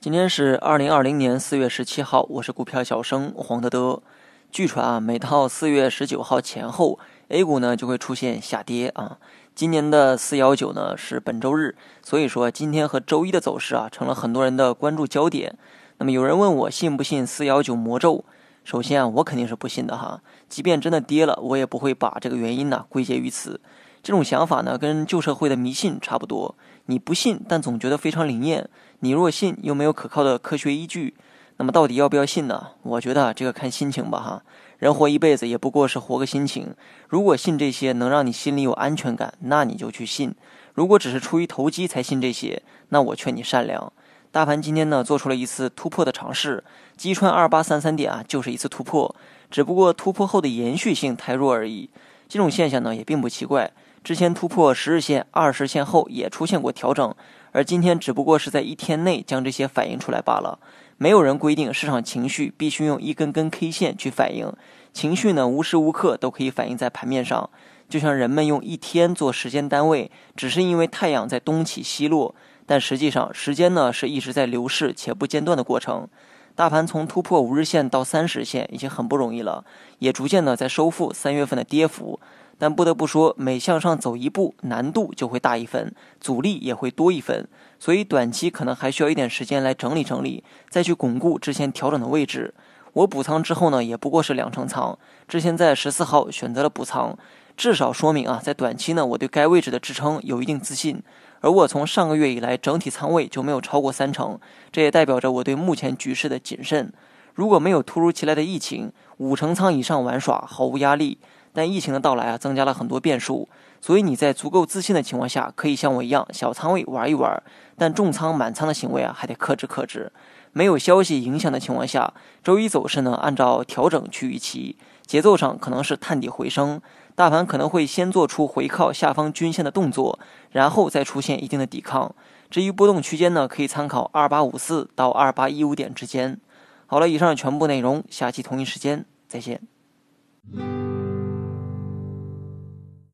今天是二零二零年四月十七号，我是股票小生黄德德。据传啊，每到四月十九号前后，A 股呢就会出现下跌啊。今年的四幺九呢是本周日，所以说今天和周一的走势啊成了很多人的关注焦点。那么有人问我信不信四幺九魔咒？首先啊，我肯定是不信的哈。即便真的跌了，我也不会把这个原因呢归结于此。这种想法呢，跟旧社会的迷信差不多。你不信，但总觉得非常灵验。你若信，又没有可靠的科学依据，那么到底要不要信呢？我觉得这个看心情吧，哈。人活一辈子也不过是活个心情。如果信这些能让你心里有安全感，那你就去信；如果只是出于投机才信这些，那我劝你善良。大盘今天呢做出了一次突破的尝试，击穿二八三三点啊，就是一次突破，只不过突破后的延续性太弱而已。这种现象呢也并不奇怪。之前突破十日线、二十线后也出现过调整，而今天只不过是在一天内将这些反映出来罢了。没有人规定市场情绪必须用一根根 K 线去反映，情绪呢无时无刻都可以反映在盘面上。就像人们用一天做时间单位，只是因为太阳在东起西落，但实际上时间呢是一直在流逝且不间断的过程。大盘从突破五日线到三十线已经很不容易了，也逐渐的在收复三月份的跌幅。但不得不说，每向上走一步，难度就会大一分，阻力也会多一分。所以短期可能还需要一点时间来整理整理，再去巩固之前调整的位置。我补仓之后呢，也不过是两成仓，之前在十四号选择了补仓，至少说明啊，在短期呢，我对该位置的支撑有一定自信。而我从上个月以来整体仓位就没有超过三成，这也代表着我对目前局势的谨慎。如果没有突如其来的疫情，五成仓以上玩耍毫无压力。但疫情的到来啊，增加了很多变数，所以你在足够自信的情况下，可以像我一样小仓位玩一玩。但重仓满仓的行为啊，还得克制克制。没有消息影响的情况下，周一走势呢，按照调整去预期，节奏上可能是探底回升，大盘可能会先做出回靠下方均线的动作，然后再出现一定的抵抗。至于波动区间呢，可以参考二八五四到二八一五点之间。好了，以上全部内容，下期同一时间再见。